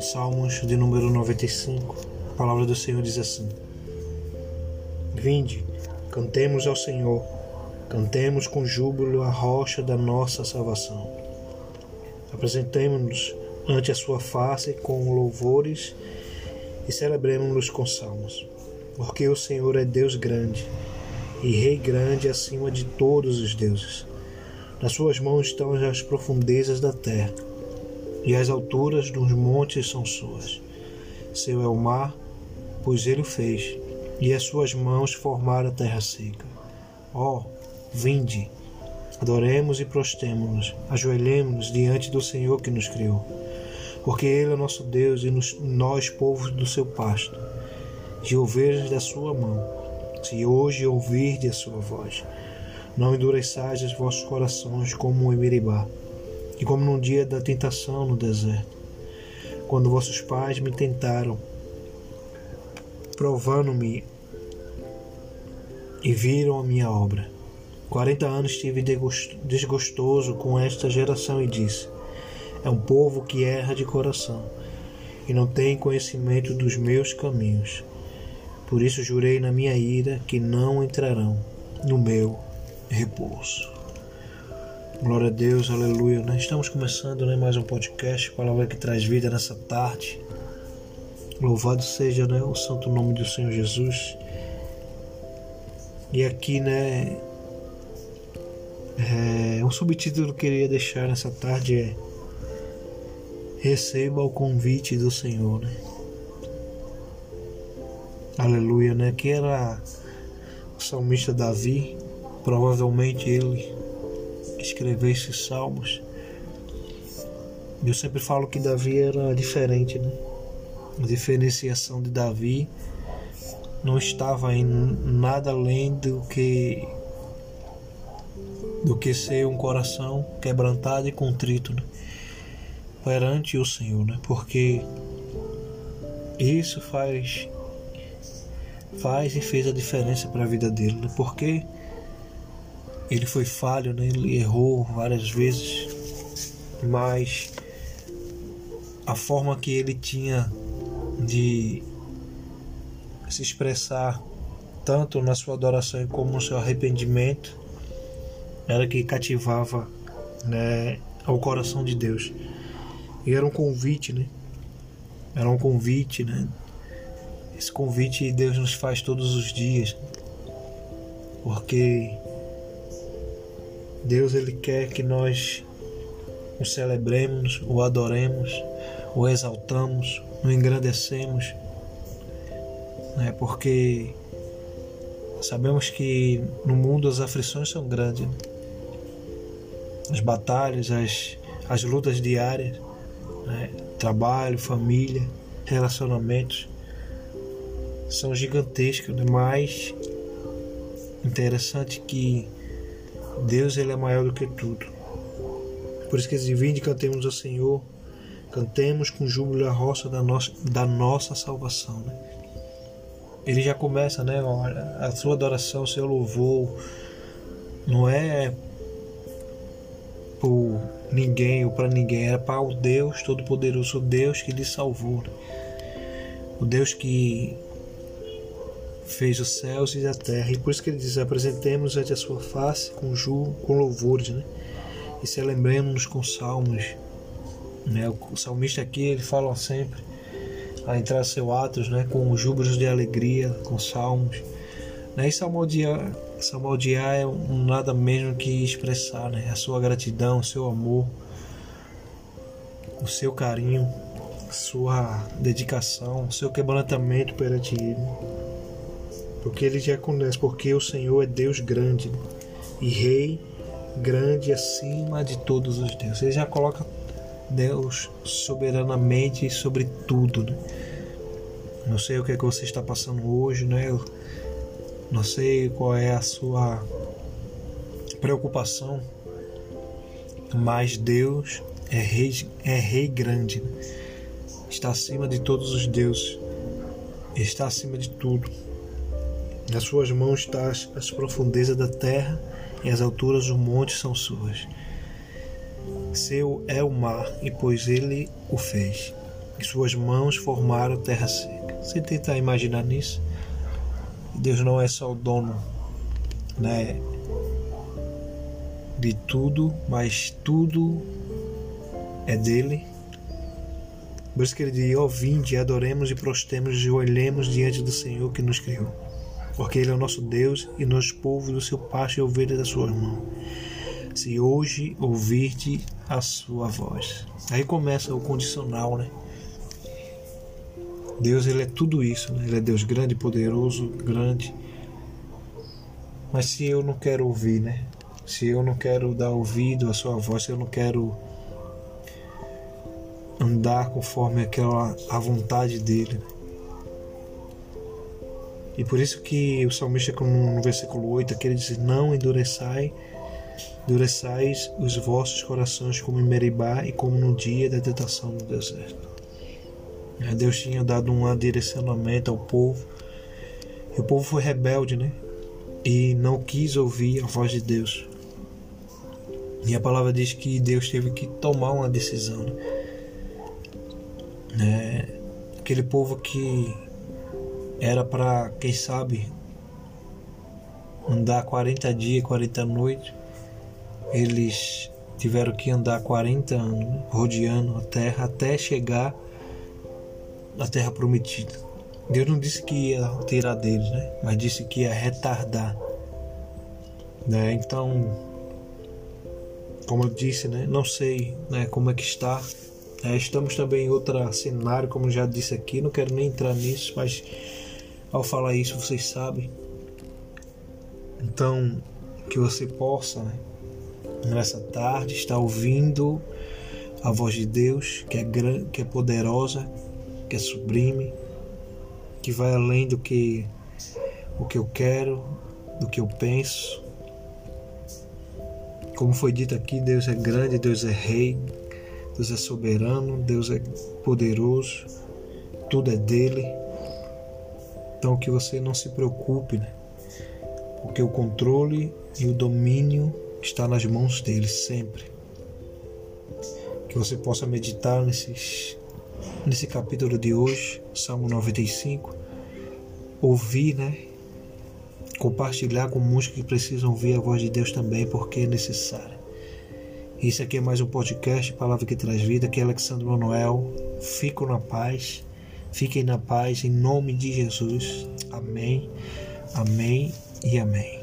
Salmos de número 95, a palavra do Senhor diz assim: Vinde, cantemos ao Senhor, cantemos com júbilo a rocha da nossa salvação. Apresentemo-nos ante a sua face com louvores e celebremos-nos com salmos, porque o Senhor é Deus grande e Rei grande acima de todos os deuses. Nas suas mãos estão as profundezas da terra e as alturas dos montes são suas. Seu é o mar, pois ele o fez, e as suas mãos formaram a terra seca. Ó, oh, vinde, adoremos e prostemos-nos, ajoelhemos-nos diante do Senhor que nos criou, porque Ele é nosso Deus e nos, nós, povos do seu pasto, de ovelhas da sua mão. Se hoje ouvirde a sua voz, não endureçais os vossos corações como em Meribá e como num dia da tentação no deserto, quando vossos pais me tentaram, provando-me e viram a minha obra. Quarenta anos estive desgostoso com esta geração e disse: É um povo que erra de coração e não tem conhecimento dos meus caminhos. Por isso jurei na minha ira que não entrarão no meu repouso. Glória a Deus, aleluia. Nós estamos começando né, mais um podcast, palavra que traz vida nessa tarde. Louvado seja né, o santo nome do Senhor Jesus. E aqui, né, é, um subtítulo que eu queria deixar nessa tarde é Receba o convite do Senhor, né? Aleluia, né? Que era o salmista Davi, provavelmente ele escrever esses salmos. Eu sempre falo que Davi era diferente, né? A diferenciação de Davi não estava em nada além do que do que ser um coração quebrantado e contrito né? perante o Senhor, né? Porque isso faz faz e fez a diferença para a vida dele, né? Porque ele foi falho, né? ele errou várias vezes, mas a forma que ele tinha de se expressar tanto na sua adoração como no seu arrependimento era que cativava né, coração de Deus. E era um convite, né? Era um convite, né? Esse convite Deus nos faz todos os dias. Porque Deus ele quer que nós o celebremos, o adoremos, o exaltamos, o engrandecemos, né? porque sabemos que no mundo as aflições são grandes, né? as batalhas, as, as lutas diárias, né? trabalho, família, relacionamentos são gigantescos, né? mas interessante que Deus ele é maior do que tudo. Por isso que diz, vinde cantemos ao Senhor, cantemos com júbilo a roça da nossa, da nossa salvação. Né? Ele já começa, né? A sua adoração, o seu louvor, não é por ninguém ou para ninguém, era para o Deus Todo-Poderoso, o Deus que lhe salvou. Né? O Deus que fez os céus e a terra. E por isso que ele diz: apresentemos ante a sua face com com louvores, né? E celebremos-nos com salmos. Né? O salmista aqui ele fala sempre a entrar seu atos, né? Com júbilos de alegria, com salmos. Né? E salmodiar, salmodiar é um nada mesmo que expressar, né? A sua gratidão, o seu amor, o seu carinho, sua dedicação, seu quebrantamento perante Ele porque ele já conhece, porque o Senhor é Deus grande e Rei grande acima de todos os deuses. Ele já coloca Deus soberanamente sobre tudo. Né? Não sei o que, é que você está passando hoje, né? Eu não sei qual é a sua preocupação, mas Deus é rei, é rei grande, né? está acima de todos os deuses, está acima de tudo. Nas suas mãos está as profundezas da terra e as alturas do monte são suas. Seu é o mar, e pois ele o fez. E suas mãos formaram terra seca. Você tenta imaginar nisso? Deus não é só o dono, né? De tudo, mas tudo é dele. Por isso que ele diz: Ó, oh, vinde, adoremos e prostemos e olhemos diante do Senhor que nos criou. Porque Ele é o nosso Deus e nós, povo do seu pasto e ovelhas da sua mão. Se hoje ouvirte a sua voz. Aí começa o condicional, né? Deus, Ele é tudo isso, né? Ele é Deus grande, poderoso, grande. Mas se eu não quero ouvir, né? Se eu não quero dar ouvido à sua voz, se eu não quero andar conforme aquela a vontade dele. E por isso que o salmista no versículo 8 aqui ele diz: Não endureçai, endureçais os vossos corações como em Meribá e como no dia da tentação no deserto. Deus tinha dado um direcionamento ao povo. E o povo foi rebelde, né? E não quis ouvir a voz de Deus. E a palavra diz que Deus teve que tomar uma decisão. Né? né? Aquele povo que era para, quem sabe, andar 40 dias, 40 noites, eles tiveram que andar 40 anos rodeando a terra até chegar na terra prometida. Deus não disse que ia tirar deles, né? mas disse que ia retardar. Né? Então, como eu disse, né? não sei né, como é que está é, estamos também em outro cenário, como já disse aqui, não quero nem entrar nisso, mas ao falar isso vocês sabem. Então, que você possa, né, nessa tarde, estar ouvindo a voz de Deus, que é grande, que é poderosa, que é sublime, que vai além do que o que eu quero, do que eu penso. Como foi dito aqui, Deus é grande, Deus é rei, Deus é soberano, Deus é poderoso, tudo é dele. Então que você não se preocupe, né? porque o controle e o domínio está nas mãos dele sempre. Que você possa meditar nesses, nesse capítulo de hoje, Salmo 95, ouvir, né? Compartilhar com muitos que precisam ouvir a voz de Deus também, porque é necessário. Isso aqui é mais um podcast, Palavra que Traz Vida, aqui é Alexandre Manuel. Fico na paz, fiquem na paz, em nome de Jesus. Amém, amém e amém.